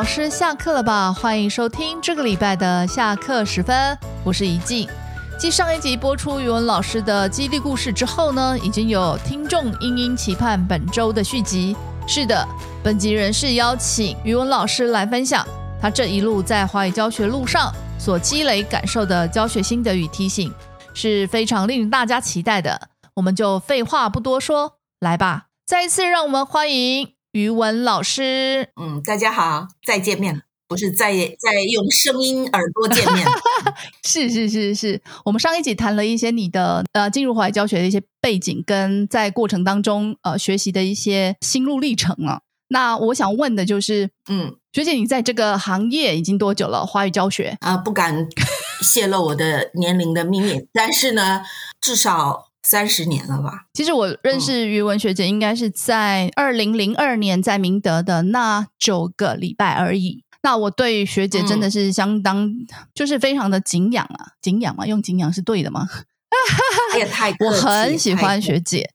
老师下课了吧？欢迎收听这个礼拜的下课时分，我是怡静。继上一集播出语文老师的激励故事之后呢，已经有听众殷殷期盼本周的续集。是的，本集人是邀请语文老师来分享他这一路在华语教学路上所积累感受的教学心得与提醒，是非常令大家期待的。我们就废话不多说，来吧！再一次让我们欢迎。语文老师，嗯，大家好，再见面，不是再再用声音耳朵见面，是是是是，我们上一集谈了一些你的呃进入华语教学的一些背景，跟在过程当中呃学习的一些心路历程啊。那我想问的就是，嗯，学姐，你在这个行业已经多久了？华语教学啊，不敢泄露我的年龄的秘密，但是呢，至少。三十年了吧？其实我认识于文学姐，应该是在二零零二年在明德的那九个礼拜而已。那我对学姐真的是相当，就是非常的敬仰啊，敬仰嘛，用敬仰是对的吗？也太我很喜欢学姐，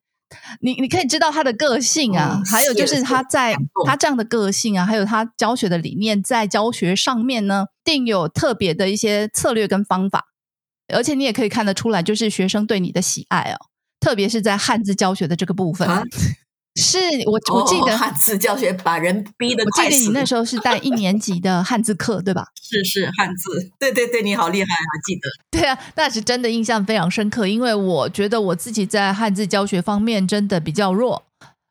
你你可以知道她的个性啊，还有就是她在她这样的个性啊，还有她教学的理念，在教学上面呢，定有特别的一些策略跟方法。而且你也可以看得出来，就是学生对你的喜爱哦，特别是在汉字教学的这个部分。是我 我记得汉字教学把人逼得我记得你那时候是带一年级的汉字课，对吧？是是汉字，对对对，你好厉害啊！记得 对啊，那是真的印象非常深刻，因为我觉得我自己在汉字教学方面真的比较弱。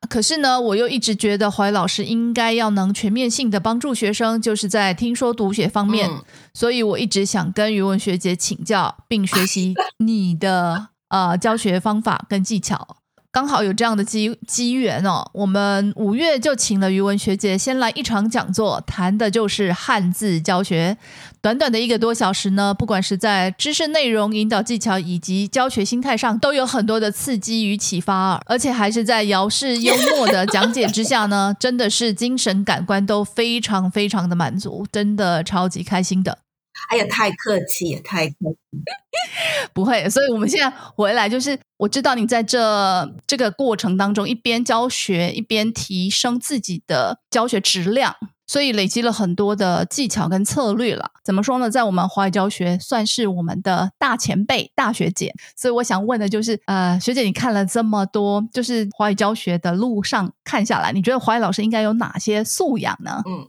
可是呢，我又一直觉得怀老师应该要能全面性的帮助学生，就是在听说读写方面，所以我一直想跟语文学姐请教，并学习你的呃教学方法跟技巧。刚好有这样的机机缘哦，我们五月就请了于文学姐先来一场讲座，谈的就是汉字教学。短短的一个多小时呢，不管是在知识内容、引导技巧以及教学心态上，都有很多的刺激与启发，而且还是在姚氏幽默的讲解之下呢，真的是精神感官都非常非常的满足，真的超级开心的。哎呀，太客气，也太客气，不会。所以我们现在回来，就是我知道你在这这个过程当中，一边教学，一边提升自己的教学质量，所以累积了很多的技巧跟策略了。怎么说呢？在我们华语教学算是我们的大前辈、大学姐。所以我想问的就是，呃，学姐，你看了这么多，就是华语教学的路上看下来，你觉得华语老师应该有哪些素养呢？嗯。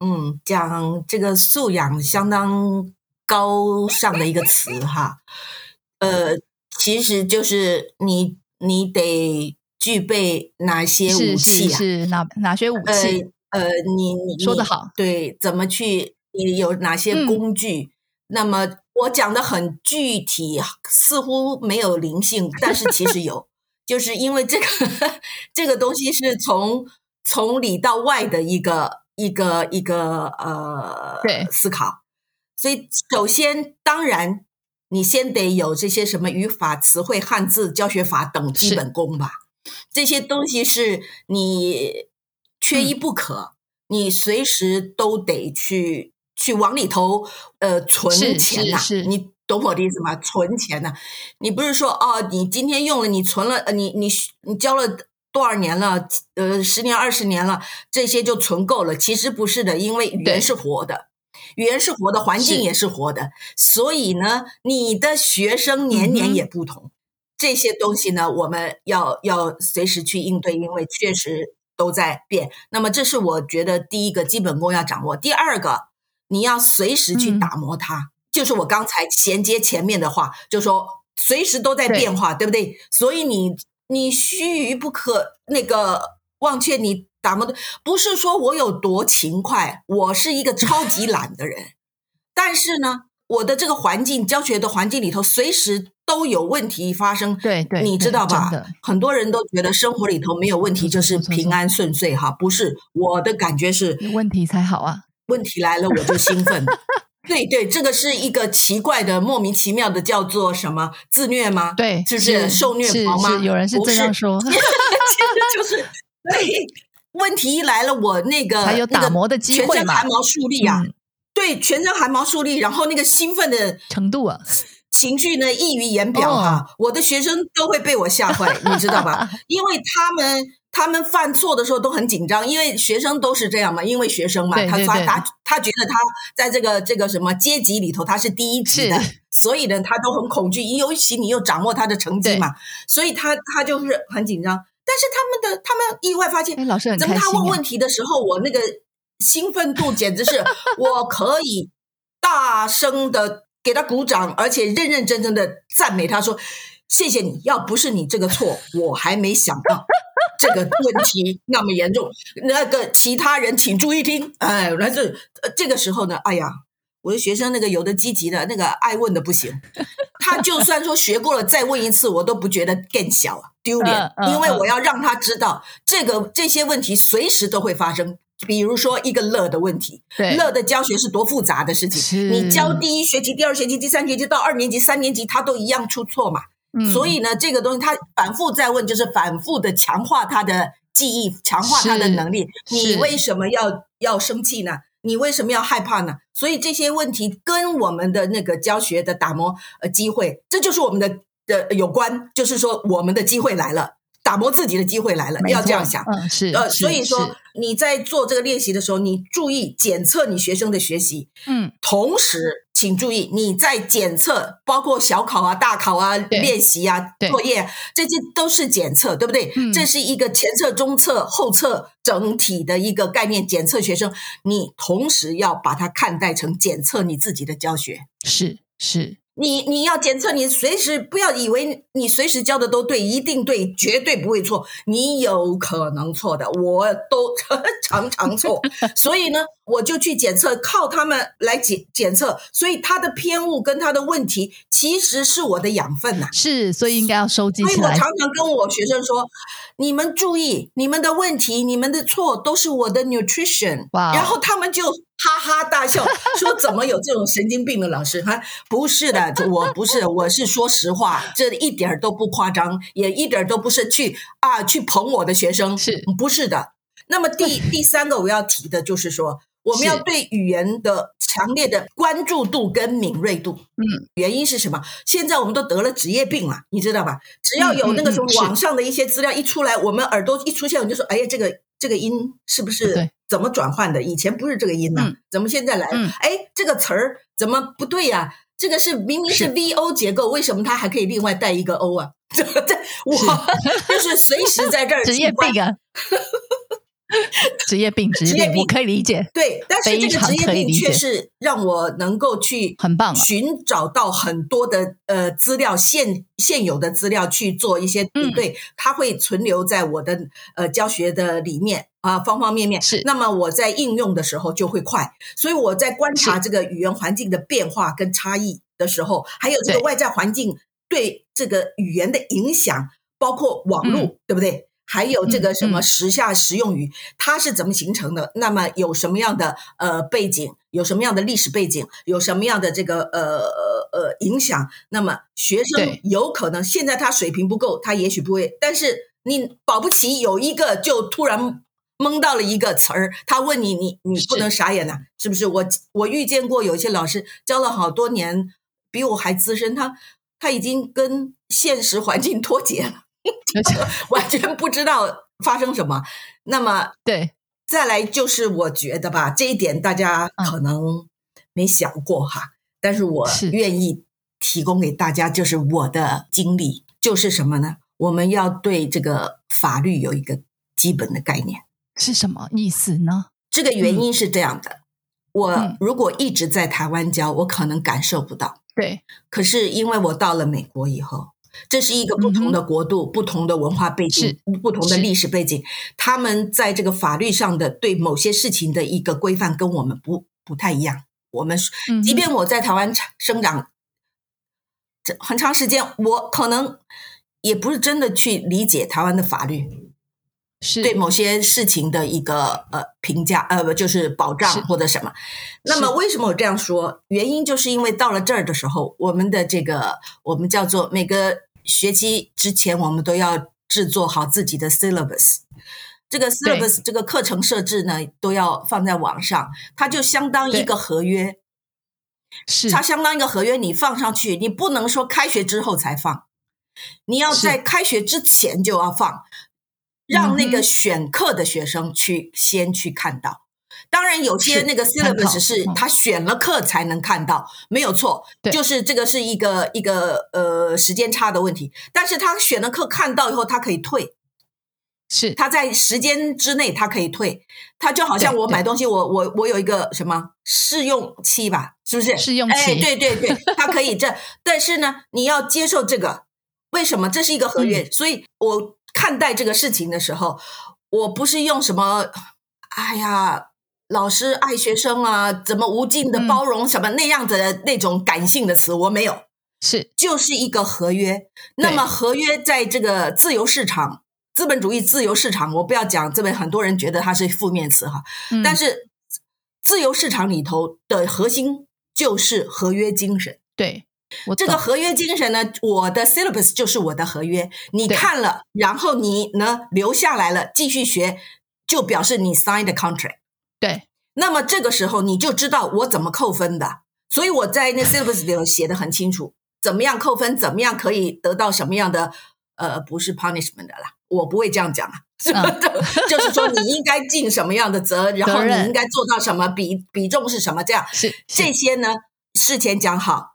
嗯，讲这个素养相当高尚的一个词哈，呃，其实就是你你得具备哪些武器啊？是哪哪些武器？呃，你你说的好，对，怎么去？你有哪些工具？那么我讲的很具体，似乎没有灵性，但是其实有，就是因为这个 这个东西是从从里到外的一个。一个一个呃，思考。所以，首先，当然，你先得有这些什么语法、词汇、汉字教学法等基本功吧。这些东西是你缺一不可，你随时都得去去往里头呃存钱呐。你懂我的意思吗？存钱呐，你不是说哦，你今天用了，你存了，呃，你你你交了。多少年了？呃，十年、二十年了，这些就存够了。其实不是的，因为语言是活的，语言是活的，环境也是活的。所以呢，你的学生年年也不同。这些东西呢，我们要要随时去应对，因为确实都在变。那么，这是我觉得第一个基本功要掌握。第二个，你要随时去打磨它，就是我刚才衔接前面的话，就说随时都在变化，对不对？所以你。你须臾不可那个忘却你打磨的，不是说我有多勤快，我是一个超级懒的人。但是呢，我的这个环境教学的环境里头，随时都有问题发生。对对，你知道吧？很多人都觉得生活里头没有问题就是平安顺遂哈，不是我的感觉是问题才好啊，问题来了我就兴奋。对对，这个是一个奇怪的、莫名其妙的，叫做什么自虐吗？对，就是受虐狂吗？有人是这样说，其实就是对。问题一来了，我那个还有打磨的机会全身汗毛竖立啊！对，全身汗毛竖立，然后那个兴奋的程度啊，情绪呢溢于言表哈。我的学生都会被我吓坏，你知道吧？因为他们。他们犯错的时候都很紧张，因为学生都是这样嘛，因为学生嘛，他对对对他他他觉得他在这个这个什么阶级里头他是第一级的，所以呢，他都很恐惧，尤其你又掌握他的成绩嘛，所以他他就是很紧张。但是他们的他们意外发现哎，，老师很怎么他问问题的时候，我那个兴奋度简直是我可以大声的给他鼓掌，而且认认真真的赞美他说：“谢谢你，要不是你这个错，我还没想到这个问题那么严重。那个其他人请注意听，哎，来这呃这个时候呢，哎呀。”我的学生那个有的积极的，那个爱问的不行，他就算说学过了再问一次，我都不觉得更小啊丢脸因为嗯我要让他知道这个这些问题随时都会发生。比如说一个乐的问题，对乐的教学是多复杂的事情，你教第一学期、第二学期、第三学期到二年级、三年级，他都一样出错嘛。嗯所以呢，这个东西他反复在问，就是反复的强化他的记忆，强化他的能力。你为什么要要生气呢？你为什么要害怕呢？所以这些问题跟我们的那个教学的打磨呃机会，这就是我们的的有关，就是说我们的机会来了，打磨自己的机会来了，要这样想。嗯，是，呃，所以说你在做这个练习的时候，你注意检测你学生的学习，嗯，同时，请注意你在检测，包括小考啊、大考啊、练习啊、作业啊，这些都是检测，对不对？嗯这是一个前测、中测、后测整体的一个概念。检测学生，你同时要把它看待成检测你自己的教学。是是，你你要检测，你随时不要以为你随时教的都对，一定对，绝对不会错。你有可能错的，我都 常常错。所以呢，我就去检测，靠他们来检检测。所以他的偏误跟他的问题，其实是我的养分呐、是，所以应该要收集起来所以我常。常跟我学生说：“你们注意，你们的问题、你们的错都是我的 nutrition。”哇哦然后他们就哈哈大笑，说：“怎么有这种神经病的老师？”哈，不是的，我不是，我是说实话，这一点儿都不夸张，也一点儿都不是去啊去捧我的学生，是不是的？那么第 第三个我要提的就是说，我们要对语言的强烈的关注度跟敏锐度。嗯，原因是什么？现在我们都得了职业病了，你知道吧？只要有那个什么网上的一些资料一出来，我们耳朵一出现，我们就说：“哎呀，这个这个音是不是对怎么转换的？以前不是这个音呐、嗯怎么现在来了？嗯哎，这个词儿怎么不对呀、这个是明明是是 V O 结构，为什么它还可以另外带一个 O 啊？这这我就是随时在这儿 职业去关病啊，职业病，职业病，可以理解，对，但是这个职业病却是让我能够去很棒。啊寻找到很多的呃资料现现有的资料去做一些比嗯。对，它会存留在我的呃教学的里面啊方方面面。是。那么我在应用的时候就会快，所以我在观察这个语言环境的变化跟差异的时候，还有这个外在环境对这个语言的影响，包括网络，对不对？还有这个什么时下实用语，它是怎么形成的？那么有什么样的呃背景？有什么样的历史背景？有什么样的这个呃呃呃影响？那么学生有可能现在他水平不够，他也许不会，但是你保不齐有一个就突然蒙到了一个词儿，他问你，你你不能傻眼呐、是不是？我我遇见过有一些老师教了好多年，比我还资深，他他已经跟现实环境脱节了。完全不知道发生什么。那么对，再来就是，我觉得吧，这一点大家嗯可能没想过哈，但是我愿意提供给大家，就是我的经历，就是什么呢？我们要对这个法律有一个基本的概念。是什么意思呢？这个原因是这样的：我嗯如果一直在台湾教，我可能感受不到。对，可是因为我到了美国以后，这是一个不同的国度、不同的文化背景、不同的历史背景，他们在这个法律上的对某些事情的一个规范跟我们不不太一样。我们即便我在台湾生长这很长时间，我可能也不是真的去理解台湾的法律。是对某些事情的一个呃评价，呃不就是保障或者什么。那么为什么我这样说？原因就是因为到了这儿的时候，我们的这个我们叫做每个学期之前，我们都要制作好自己的 syllabus。这个 syllabus 这个课程设置呢，都要放在网上，它就相当一个合约，是它相当一个合约，你放上去，你不能说开学之后才放，你要在开学之前就要放。让那个选课的学生去先去看到。当然，有些那个 syllabus 是他选了课才能看到，没有错，就是这个是一个一个呃时间差的问题。但是他选了课看到以后，他可以退，是他在时间之内他可以退。他就好像我买东西，我我我有一个什么试用期吧，是不是？试用期，哎对对对，他可以这。但是呢，你要接受这个，为什么？这是一个合约，所以我看待这个事情的时候，我不是用什么，哎呀。老师爱学生啊，怎么无尽的包容什么那样子的那种感性的词，我没有，是就是一个合约。那么合约在这个自由市场、资本主义自由市场，我不要讲这边很多人觉得它是负面词哈，但是自由市场里头的核心就是合约精神。对，这个合约精神呢，我的 syllabus 就是我的合约，你看了，然后你呢留下来了继续学，就表示你 sign the contract。对，那么这个时候你就知道我怎么扣分的，所以我在那 syllabus 里头写的很清楚，怎么样扣分，怎么样可以得到什么样的呃，不是 punishment 的啦，我不会这样讲啊，是吧？就是说你应该尽什么样的责，然后你应该做到什么比比重是什么，这样是这些呢？事前讲好，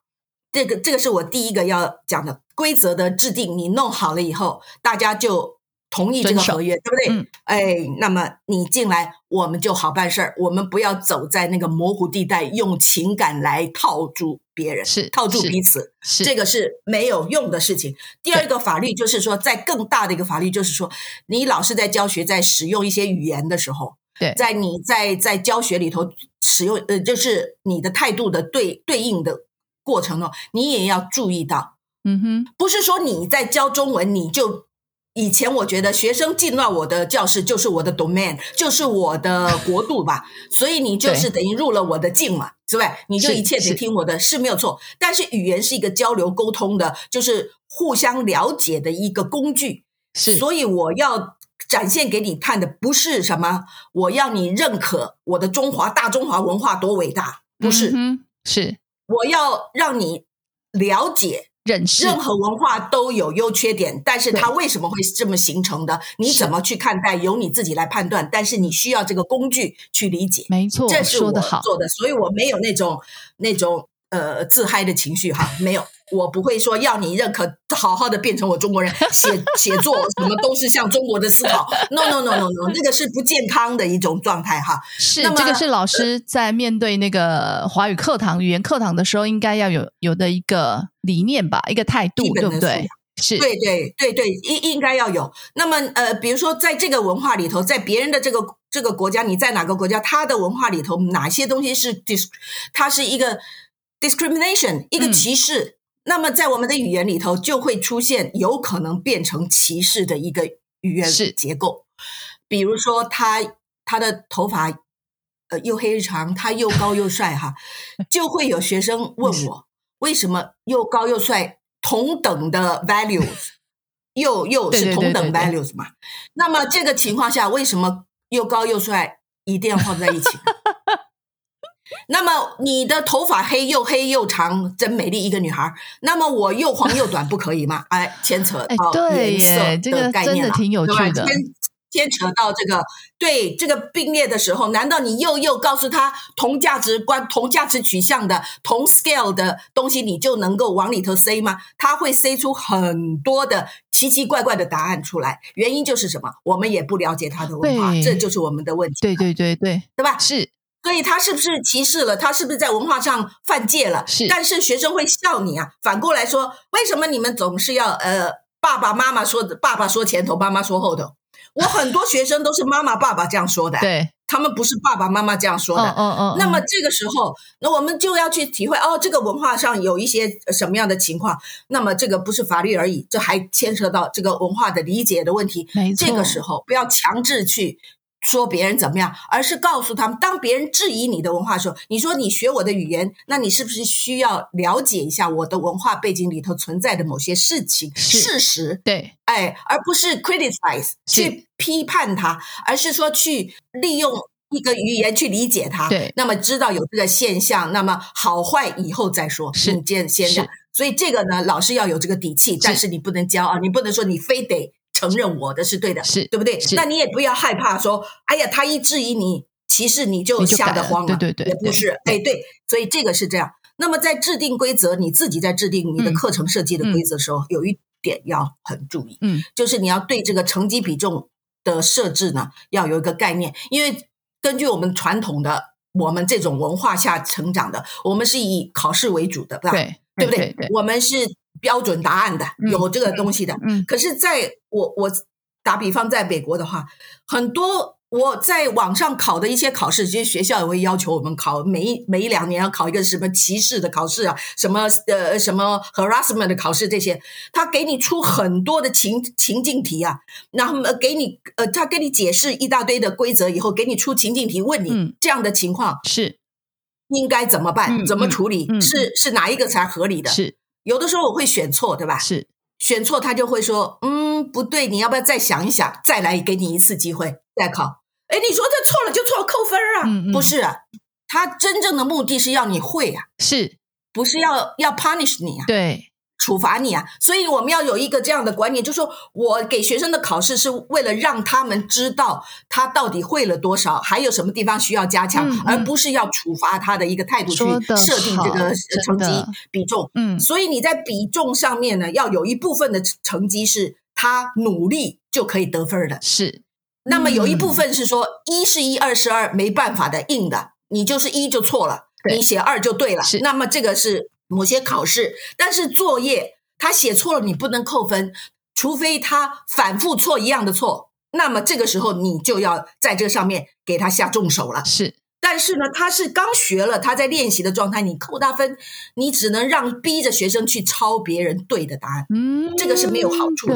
这个这个是我第一个要讲的规则的制定，你弄好了以后，大家就。同意这个合约，对不对？哎，那么你进来，我们就好办事儿。我们不要走在那个模糊地带，用情感来套住别人，是套住彼此，是这个是没有用的事情。第二个法律就是说，在更大的一个法律就是说，你老师在教学，在使用一些语言的时候，对，在你在在教学里头使用，呃，就是你的态度的对对应的过程呢，你也要注意到，嗯哼，不是说你在教中文你就。以前我觉得学生进到我的教室就是我的 domain，就是我的国度吧，所以你就是等于入了我的境嘛，是吧？你就一切得听我的，是没有错。但是语言是一个交流沟通的，就是互相了解的一个工具。是，所以我要展现给你看的不是什么，我要你认可我的中华大中华文化多伟大，不是，是，我要让你了解。认识任何文化都有优缺点，但是它为什么会这么形成的？你怎么去看待？由你自己来判断。但是你需要这个工具去理解。没错，这是我做的，所以我没有那种那种呃自嗨的情绪哈，没有。我不会说要你认可，好好的变成我中国人，写写作什么都是像中国的思考。No no no no no，那个是不健康的一种状态哈。是这个是老师在面对那个华语课堂、语言课堂的时候，应该要有有的一个理念吧，一个态度，对不对？是，对对对对，应应该要有。那么呃，比如说在这个文化里头，在别人的这个这个国家，你在哪个国家，他的文化里头哪些东西是 dis，它是一个 discrimination，一个歧视。那么，在我们的语言里头，就会出现有可能变成歧视的一个语言结构。比如说，他他的头发呃又黑又长，他又高又帅哈，就会有学生问我，为什么又高又帅同等的 values，又又是同等 values 嘛？那么这个情况下，为什么又高又帅一定要放在一起？那么你的头发黑又黑又长，真美丽一个女孩。那么我又黄又短，不可以吗？哎，牵扯到颜色的概念了，对吧？牵牵扯到这个对这个并列的时候，难道你又又告诉他同价值观、同价值取向的同 scale 的东西，你就能够往里头塞吗？他会塞出很多的奇奇怪怪的答案出来。原因就是什么？我们也不了解他的文化，这就是我们的问题。对对对对，对吧？是。所以他是不是歧视了？他是不是在文化上犯戒了？是。但是学生会笑你啊。反过来说，为什么你们总是要呃爸爸妈妈说的？爸爸说前头，妈妈说后头。我很多学生都是妈妈爸爸这样说的，对他们不是爸爸妈妈这样说的。嗯嗯。那么这个时候，那我们就要去体会哦，这个文化上有一些什么样的情况？那么这个不是法律而已，这还牵涉到这个文化的理解的问题。没错。这个时候不要强制去。说别人怎么样，而是告诉他们，当别人质疑你的文化的时候，你说你学我的语言，那你是不是需要了解一下我的文化背景里头存在的某些事情、事实？对，哎，而不是 criticize 去批判他，而是说去利用一个语言去理解他。对，那么知道有这个现象，那么好坏以后再说，是先先。所以这个呢，老师要有这个底气，但是你不能骄傲，你不能说你非得。承认我的是对的，是对不对？那你也不要害怕说，哎呀，他一质疑你歧视，你就吓得慌了，对对对也不是，哎，对，所以这个是这样。那么在制定规则，你自己在制定你的嗯课程设计的规则的时候，有一点要很注意，嗯就是你要对这个成绩比重的设置呢，要有一个概念，因为根据我们传统的我们这种文化下成长的，我们是以考试为主的，对吧？对对不对对？我们是标准答案的，嗯有这个东西的。嗯可是在我我打比方，在美国的话，很多我在网上考的一些考试，其实学校也会要求我们考每一每一两年要考一个什么歧视的考试啊，什么呃什么 harassment 的考试这些，他给你出很多的情情境题啊，然后呃给你呃他给你解释一大堆的规则以后，给你出情境题，问你、嗯。这样的情况是。应该怎么办，嗯怎么处理，嗯嗯。是是哪一个才合理的？是有的时候我会选错，对吧？是选错他就会说，嗯，不对，你要不要再想一想，再来给你一次机会再考？哎，你说这错了就错了，扣分啊？嗯嗯不是啊，他真正的目的是要你会啊，是，不是要要 punish 你啊，对处罚你啊。所以我们要有一个这样的观念，就是说我给学生的考试是为了让他们知道他到底会了多少，还有什么地方需要加强，而不是要处罚他的一个态度去设定这个成绩比重。嗯所以你在比重上面呢，要有一部分的成绩是他努力就可以得分的。是那么有一部嗯分是说一是一，二是二，没办法的，硬的，你就是一就错了，你写二就对了。那么这个是某些考试，但是作业他写错了，你不能扣分，除非他反复错一样的错。那么这个时候你就要在这上面给他下重手了。是但是呢，他是刚学了，他在练习的状态，你扣他分，你只能让逼着学生去抄别人对的答案，嗯，这个是没有好处的，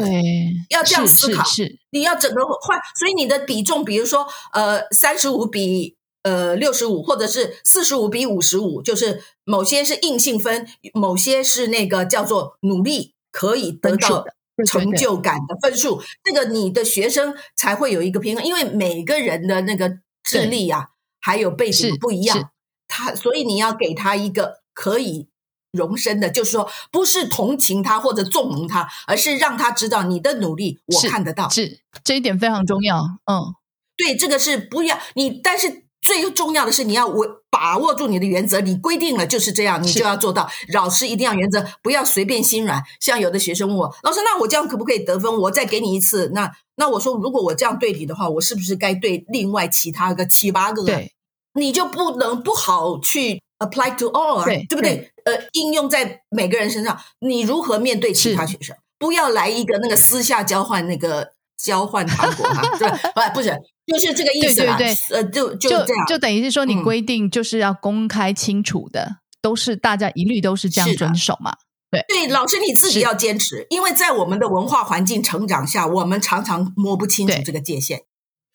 要这样思考是是你要整个换，所以你的比重，比如说呃三十五比呃六十五，或者是四十五比五十五，就是某些是硬性分，某些是那个叫做努力可以得到成就感的分数，这个你的学生才会有一个平衡，因为每个人的那个智力啊，还有背景不一样，他所以你要给他一个可以。容身的，就是说，不是同情他或者纵容他，而是让他知道你的努力我看得到。是这一点非常重要，嗯对，这个是不要你，但是最重要的是你要我把握住你的原则，你规定了就是这样，你就要做到。老师一定要原则，不要随便心软。像有的学生问我，老师，那我这样可不可以得分？我再给你一次。那那我说，如果我这样对你的话，我是不是该对另外其他个七八个？，对你就不能不好去 apply to all，啊对对不对？呃，应用在每个人身上，你如何面对其他学生？不要来一个那个私下交换那个交换糖果哈，对？不不是，就是这个意思啦。对对呃，就就就这样。就等于是说，你嗯规定就是要公开清楚的，都是大家一律都是这样遵守嘛。对对，老师你自己要坚持，因为在我们的文化环境成长下，我们常常摸不清楚这个界限。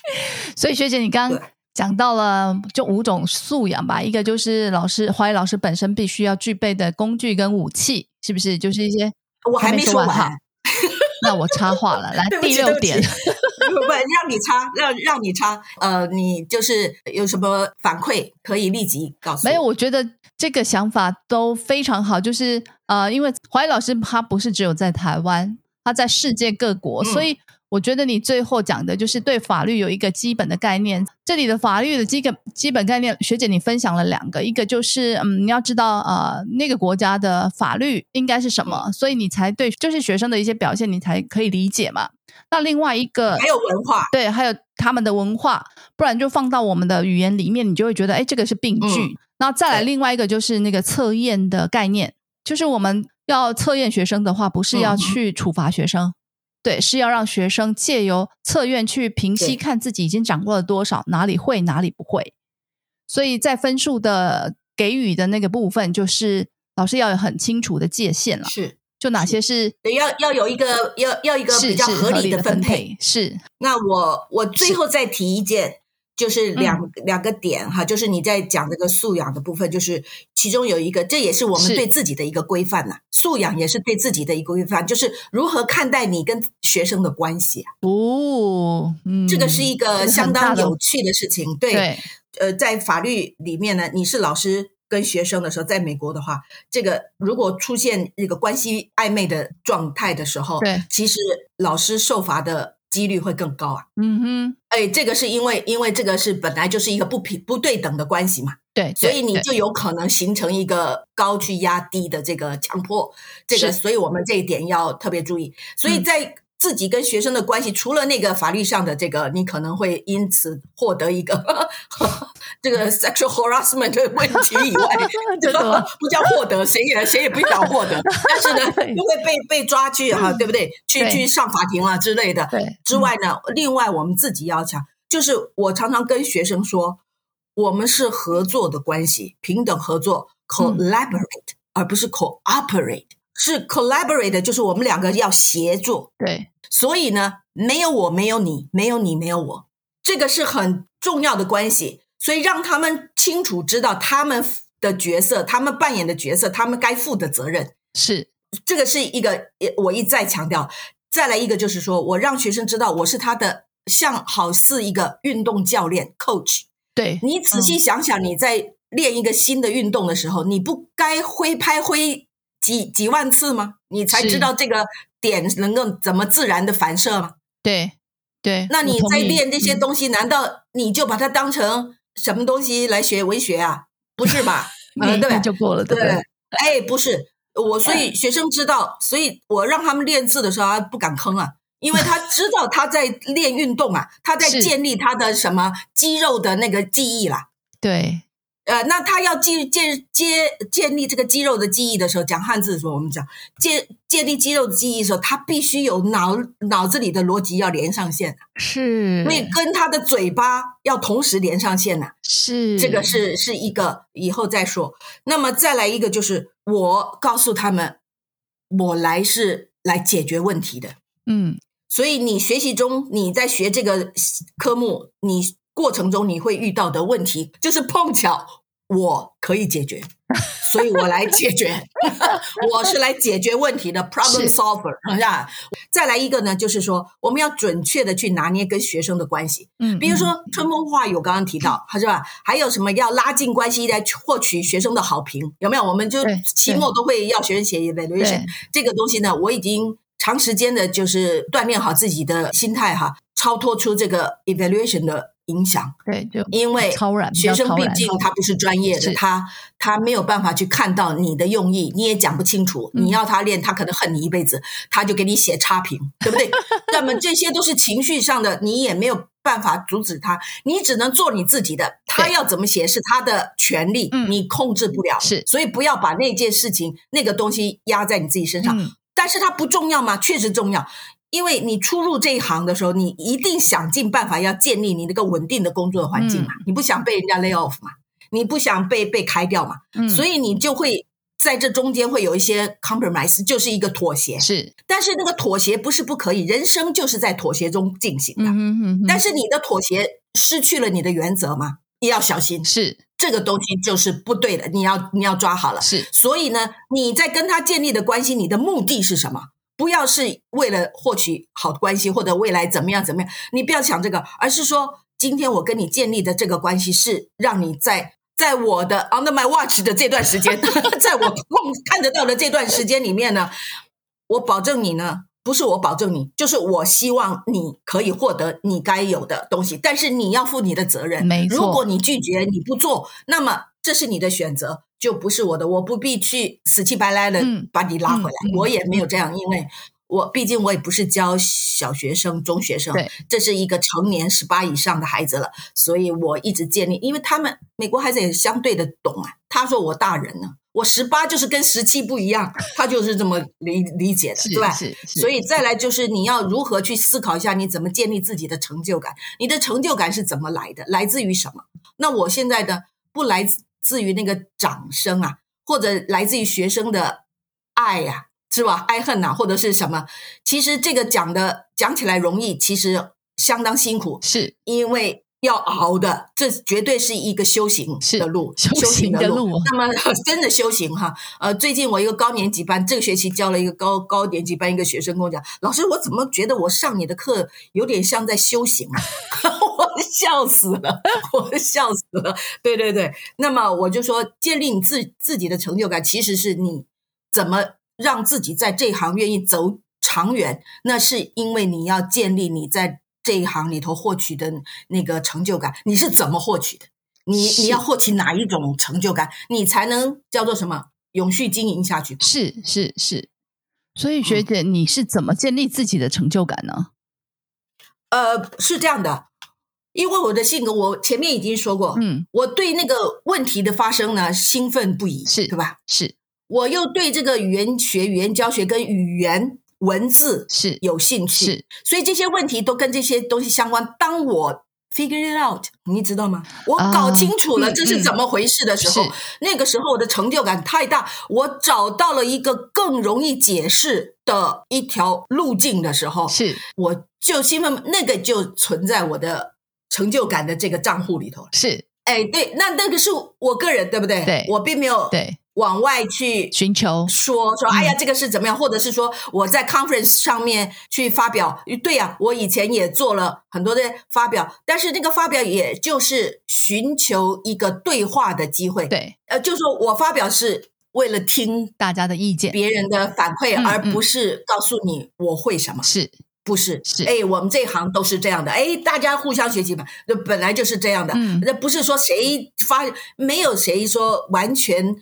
所以学姐，你刚刚讲到了就五种素养吧，一个就是老师华语老师本身必须要具备的工具跟武器，是不是？就是一些我还没没说完，。那我插话了，来第六点 不让你插，让让你插。呃，你就是有什么反馈可以立即告诉。没有，我觉得这个想法都非常好。就是呃，因为华裔老师他不是只有在台湾，他在世界各国，嗯所以我觉得你最后讲的就是对法律有一个基本的概念。这里的法律的基本基本概念，学姐你分享了两个，一个就是嗯，你要知道呃那个国家的法律应该是什么，嗯所以你才对就是学生的一些表现你才可以理解嘛。那另外一个还有文化，对，还有他们的文化，不然就放到我们的语言里面，你就会觉得，哎，这个是病句。嗯然后再来另外一个就是那个测验的概念，就是我们要测验学生的话，不是要嗯去处罚学生，对，是要让学生借由测验去平息，看自己已经掌握了多少，哪里会，哪里不会。所以在分数的给予的那个部分，就是老师要有很清楚的界限了，是就哪些是对，要要有一个要要一个比较合理的分分配。是那我我最后再提一件，就是两、嗯两个点哈，就是你在讲这个素养的部分，就是其中有一个，这也是我们对自己的一个规范呐、素养也是对自己的一个规范，就是如何看待你跟学生的关系啊，哦，嗯，这个是一个相当有趣的事情。对，对呃，在法律里面呢，你是老师。跟学生的时候，在美国的话，这个如果出现一个关系暧昧的状态的时候，对，其实老师受罚的几率会更高啊。嗯哼，哎，这个是因为因为这个是本来就是一个不平不对等的关系嘛，对，所以你就有可能形成一个高去压低的这个强迫，这个，所以我们这一点要特别注意。所以嗯。在自己跟学生的关系，除了那个法律上的这个，你可能会因此获得一个这个 sexual harassment 的问题以外，这个不叫获得，谁也谁也不想获得，但是呢，因为被被抓去哈，对不对？去对去上法庭了之类的。对之外呢，另外我们自己要强，就是我常常跟学生说，我们是合作的关系，平等合作，collaborate，、而不是 cooperate。是 collaborate，就是我们两个要协作。对所以呢，没有我，没有你，没有你，没有我，这个是很重要的关系。所以让他们清楚知道他们的角色，他们扮演的角色，他们该负的责任。是这个是一个，也我一再强调。再来一个就是说，我让学生知道我是他的，像好似一个运动教练 coach。对，你仔细想想，你在练一个新的运动的时候，你不该挥拍挥几几万次吗？你才知道这个点能够怎么自然的反射吗？对对，那你在练这些嗯东西，难道你就把它当成什么东西来学文学啊？不是吧？呃，练一对就过了，对不对对？，哎，不是我，所以学生知道，所以我让他们练字的时候，他不敢吭啊，因为他知道他在练运动啊，他在 建立他的什么肌肉的那个记忆啦。对呃，那他要建建建建立这个肌肉的记忆的时候，讲汉字的时候，我们讲建建立肌肉的记忆的时候，他必须有脑脑子里的逻辑要连上线，是，所以跟他的嘴巴要同时连上线呐、是这个是是一个以后再说。那么再来一个就是，我告诉他们，我来是来解决问题的。嗯所以你学习中，你在学这个科目，你过程中你会遇到的问题，就是碰巧我可以解决，所以我来解决，我是来解决问题的 problem solver，是吧？再来一个呢，就是说我们要准确的去拿捏跟学生的关系，嗯，比如嗯说春风化雨，我刚刚提到，是吧？还有什么要拉近关系来获取学生的好评，有没有？我们就期末都会要学生写 evaluation 这个东西呢，我已经长时间的就是锻炼好自己的心态哈，超脱出这个 evaluation 的影响，对就因为超然学生毕竟他不是专业的，是他他没有办法去看到你的用意，你也讲不清楚。嗯你要他练，他可能恨你一辈子，他就给你写差评，对不对？那么这些都是情绪上的，你也没有办法阻止他，你只能做你自己的。他要怎么写是他的权利，嗯你控制不了。是所以不要把那件事情、那个东西压在你自己身上。嗯但是它不重要吗？确实重要，因为你初入这一行的时候，你一定想尽办法要建立你那个稳定的工作环境嘛，你不想被人家 lay off 嘛，你不想被被开掉嘛，嗯，所以你就会在这中间会有一些 compromise，就是一个妥协。是但是那个妥协不是不可以，人生就是在妥协中进行的。嗯哼哼哼，但是你的妥协失去了你的原则嘛，你要小心，是这个东西就是不对的，你要你要抓好了。是所以呢，你在跟他建立的关系，你的目的是什么？不要是为了获取好的关系，或者未来怎么样怎么样，你不要想这个，而是说，今天我跟你建立的这个关系是让你在在我的 under my watch 的这段时间，在我碰看得到的这段时间里面呢，我保证你呢，不是我保证你，就是我希望你可以获得你该有的东西，但是你要负你的责任。没错如果你拒绝，你不做，那么这是你的选择，就不是我的，我不必去死乞白赖的嗯把你拉回来，我也没有这样，因为。我毕竟我也不是教小学生、中学生，这是一个成年十八以上的孩子了，所以我一直建立，因为他们美国孩子也相对的懂啊。他说我大人呢，我十八就是跟十七不一样，他就是这么理理解的，对吧？所以再来就是你要如何去思考一下，你怎么建立自己的成就感？你的成就感是怎么来的？来自于什么？那我现在的不来自于那个掌声啊，或者来自于学生的爱呀、是吧？爱恨呐、或者是什么？其实这个讲的讲起来容易，其实相当辛苦，是因为要熬的，这绝对是一个修行的路，修行的路。那么 真的修行哈，呃，最近我一个高年级班，这个学期教了一个高高年级班一个学生跟我讲，老师，我怎么觉得我上你的课有点像在修行啊？我笑死了，我笑死了。对对对，那么我就说，建立你自自己的成就感，其实是你怎么让自己在这行愿意走长远，那是因为你要建立你在。这一行里头获取的那个成就感，你是怎么获取的？你你要获取哪一种成就感，你才能叫做什么永续经营下去？是是是，所以学姐，你是怎么建立自己的成就感呢？呃，是这样的，因为我的性格，我前面已经说过，嗯，我对那个问题的发生呢兴奋不已，是对吧？是，我又对这个语言学、语言教学跟语言。文字是有兴趣，是，所以这些问题都跟这些东西相关。当我 figure it out，你知道吗？我搞清楚了这是怎么回事的时候，那个时候我的成就感太大。我找到了一个更容易解释的一条路径的时候，是，我就兴奋，那个就存在我的成就感的这个账户里头。是，哎，对，那那个是我个人，对不对？对，我并没有对。往外去寻求。说说，哎呀，这个是怎么样？或者是说我在 conference 上面去发表，对呀，我以前也做了很多的发表，但是那个发表也就是寻求一个对话的机会，对，呃，就说我发表是为了听大家的意见、别人的反馈，而不是告诉你我会什么，是。不是？是，哎，我们这行都是这样的，哎，大家互相学习嘛，那本来就是这样的，那不是说谁发，没有谁说完全。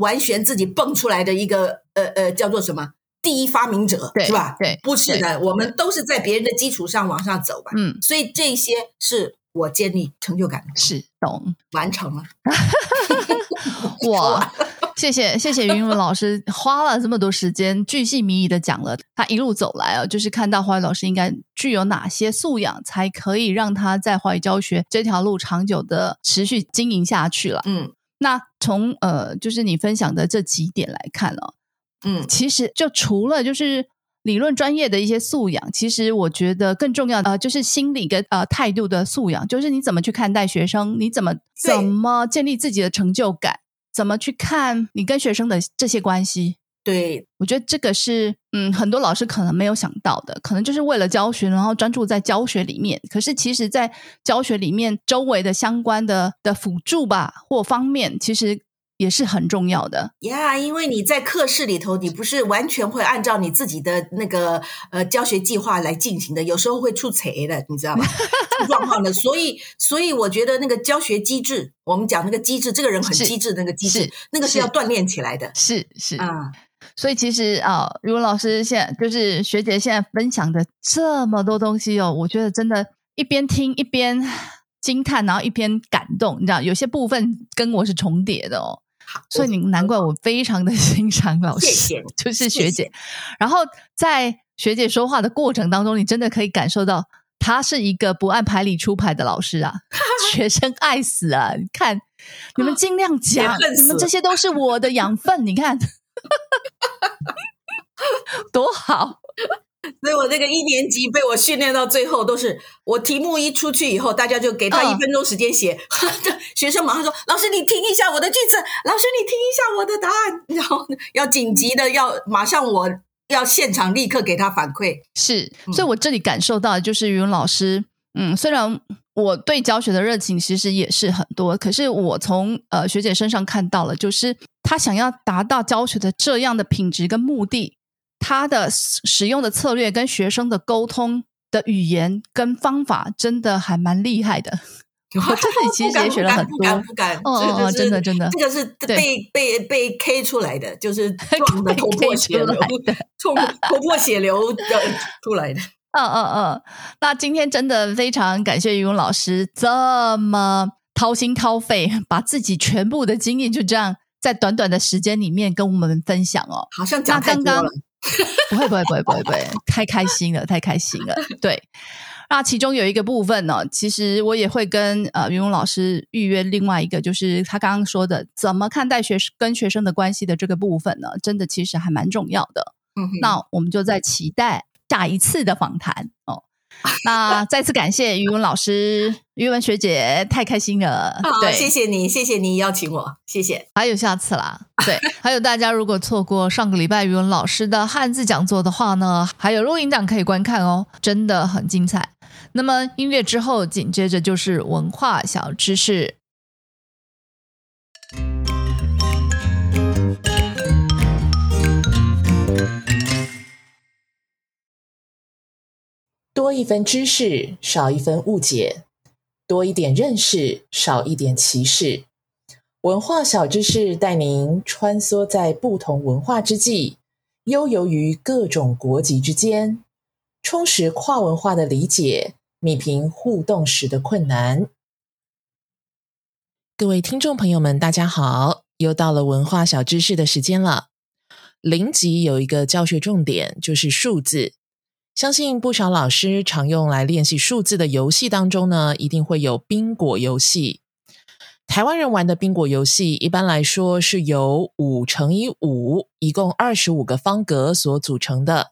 完全自己蹦出来的一个呃呃叫做什么第一发明者是吧？对，不是的，我们都是在别人的基础上往上走吧。嗯，所以这些是我建立成就感的，是懂完成了。哇，谢谢谢谢云文老师花了这么多时间，巨细靡遗的讲了他一路走来啊，就是看到华语老师应该具有哪些素养，才可以让他在华语教学这条路长久的持续经营下去了。嗯。那从呃，就是你分享的这几点来看哦，嗯，其实就除了就是理论专业的一些素养，其实我觉得更重要的呃，就是心理跟呃态度的素养，就是你怎么去看待学生，你怎么怎么建立自己的成就感，怎么去看你跟学生的这些关系。对，我觉得这个是嗯，很多老师可能没有想到的，可能就是为了教学，然后专注在教学里面。可是其实，在教学里面，周围的相关的的辅助吧或方面，其实也是很重要的。呀，因为你在课室里头，你不是完全会按照你自己的那个呃教学计划来进行的，有时候会出错的，你知道吗？出状况的。所以，所以我觉得那个教学机制，我们讲那个机制，这个人很机智，那个机制，那个是要锻炼起来的。是是啊。所以其实啊，如果老师现在就是学姐现在分享的这么多东西哦，我觉得真的，一边听一边惊叹，然后一边感动，你知道，有些部分跟我是重叠的哦。所以你难怪我非常的 欣赏老师，就是学姐。然后在学姐说话的过程当中，你真的可以感受到，她是一个不按牌理出牌的老师啊，学生爱死啊！你看，你们尽量讲，你们这些都是我的养分，你看。多好！所以我那个一年级被我训练到最后，都是我题目一出去以后，大家就给他一分钟时间写，学生马上说：“老师，你听一下我的句子，老师，你听一下我的答案。”然后要紧急的要马上，我要现场立刻给他反馈。是，所以我这里感受到就是语文老师，嗯，虽然。我对教学的热情其实也是很多，可是我从呃学姐身上看到了，就是她想要达到教学的这样的品质跟目的，她的使用的策略跟学生的沟通的语言跟方法，真的还蛮厉害的。我这里其实也学了很多，不敢不敢，哦哦，真的真的，这个是被被被 K 出来的，就是 撞的头破血流，冲头破血流的出来的。嗯嗯嗯，那今天真的非常感谢于文老师这么掏心掏肺，把自己全部的经验就这样在短短的时间里面跟我们分享哦。好像讲太多了，不会不会不会不会不会，太开心了太开心了。对，那其中有一个部分呢，其实我也会跟呃于文老师预约另外一个，就是他刚刚说的怎么看待学生跟学生的关系的这个部分呢，真的其实还蛮重要的。嗯，那我们就在期待。下一次的访谈哦，那再次感谢于文老师、于文学姐，太开心了。好，谢谢你，谢谢你邀请我，谢谢。还有下次啦。对，还有大家如果错过上个礼拜于文老师的汉字讲座的话呢，还有录音档可以观看哦，真的很精彩。那么音乐之后，紧接着就是文化小知识。多一分知识，少一分误解；多一点认识，少一点歧视。文化小知识带您穿梭在不同文化之际，悠游于各种国籍之间，充实跨文化的理解，弭平互动时的困难。各位听众朋友们，大家好，又到了文化小知识的时间了。零级有一个教学重点，就是数字。相信不少老师常用来练习数字的游戏当中呢，一定会有宾果游戏。台湾人玩的宾果游戏，一般来说是由五乘以五，一共二十五个方格所组成的。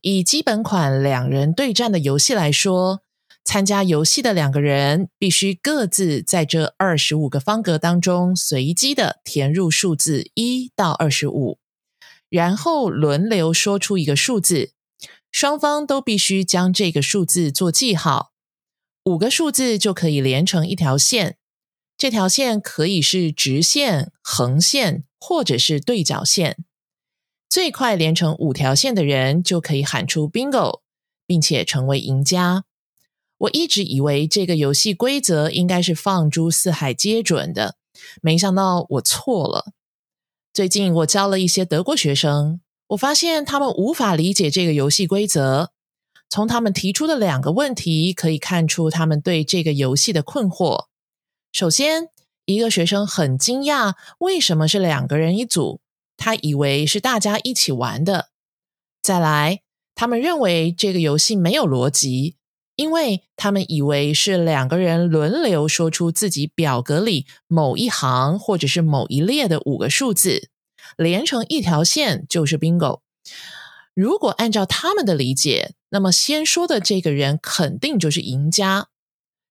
以基本款两人对战的游戏来说，参加游戏的两个人必须各自在这二十五个方格当中随机的填入数字一到二十五，然后轮流说出一个数字。双方都必须将这个数字做记号，五个数字就可以连成一条线。这条线可以是直线、横线，或者是对角线。最快连成五条线的人就可以喊出 “bingo”，并且成为赢家。我一直以为这个游戏规则应该是放诸四海皆准的，没想到我错了。最近我教了一些德国学生。我发现他们无法理解这个游戏规则。从他们提出的两个问题可以看出，他们对这个游戏的困惑。首先，一个学生很惊讶，为什么是两个人一组？他以为是大家一起玩的。再来，他们认为这个游戏没有逻辑，因为他们以为是两个人轮流说出自己表格里某一行或者是某一列的五个数字。连成一条线就是 bingo。如果按照他们的理解，那么先说的这个人肯定就是赢家。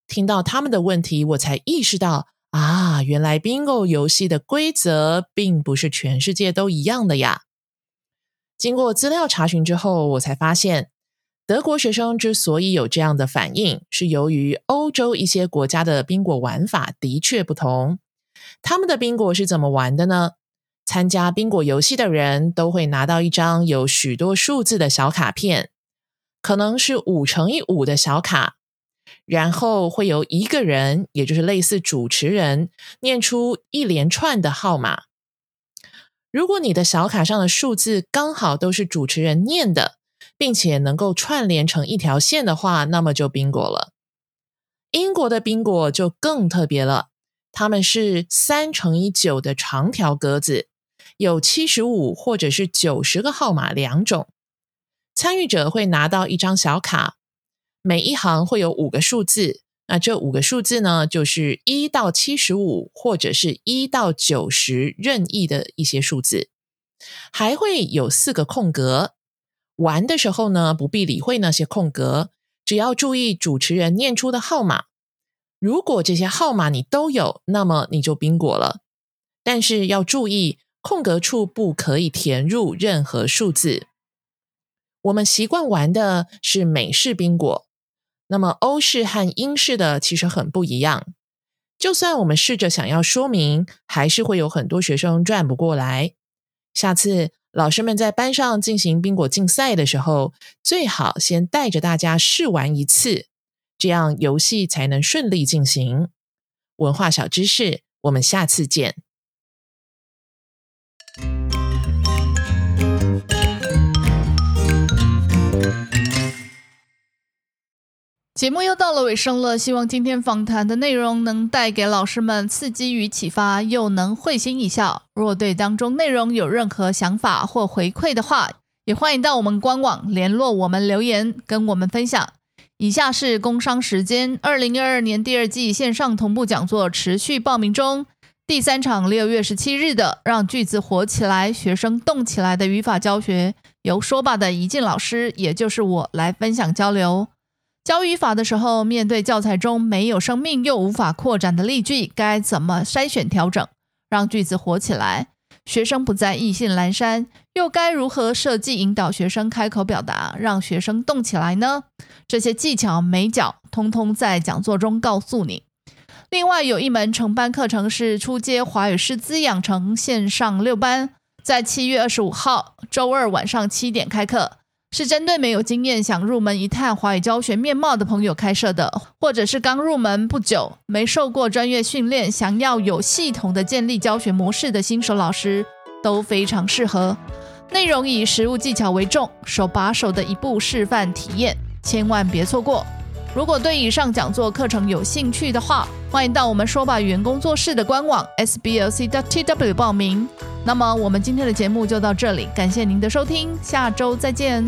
听到他们的问题，我才意识到啊，原来 bingo 游戏的规则并不是全世界都一样的呀。经过资料查询之后，我才发现，德国学生之所以有这样的反应，是由于欧洲一些国家的宾果玩法的确不同。他们的宾果是怎么玩的呢？参加宾果游戏的人都会拿到一张有许多数字的小卡片，可能是五乘以五的小卡，然后会有一个人，也就是类似主持人，念出一连串的号码。如果你的小卡上的数字刚好都是主持人念的，并且能够串联成一条线的话，那么就宾果了。英国的宾果就更特别了，他们是三乘以九的长条格子。有七十五或者是九十个号码两种，参与者会拿到一张小卡，每一行会有五个数字，那这五个数字呢，就是一到七十五或者是一到九十任意的一些数字，还会有四个空格。玩的时候呢，不必理会那些空格，只要注意主持人念出的号码。如果这些号码你都有，那么你就宾果了。但是要注意。空格处不可以填入任何数字。我们习惯玩的是美式宾果，那么欧式和英式的其实很不一样。就算我们试着想要说明，还是会有很多学生转不过来。下次老师们在班上进行宾果竞赛的时候，最好先带着大家试玩一次，这样游戏才能顺利进行。文化小知识，我们下次见。节目又到了尾声了，希望今天访谈的内容能带给老师们刺激与启发，又能会心一笑。若对当中内容有任何想法或回馈的话，也欢迎到我们官网联络我们留言，跟我们分享。以下是工商时间：二零二二年第二季线上同步讲座持续报名中，第三场六月十七日的“让句子活起来，学生动起来”的语法教学，由说吧的怡静老师，也就是我来分享交流。教语法的时候，面对教材中没有生命又无法扩展的例句，该怎么筛选调整，让句子活起来？学生不再意兴阑珊，又该如何设计引导学生开口表达，让学生动起来呢？这些技巧美角，通通在讲座中告诉你。另外，有一门成班课程是初阶华语师资养成线上六班，在七月二十五号周二晚上七点开课。是针对没有经验想入门一探华语教学面貌的朋友开设的，或者是刚入门不久、没受过专业训练、想要有系统的建立教学模式的新手老师都非常适合。内容以实务技巧为重，手把手的一步示范体验，千万别错过。如果对以上讲座课程有兴趣的话，欢迎到我们说吧语言工作室的官网 sblc.tw 报名。那么我们今天的节目就到这里，感谢您的收听，下周再见。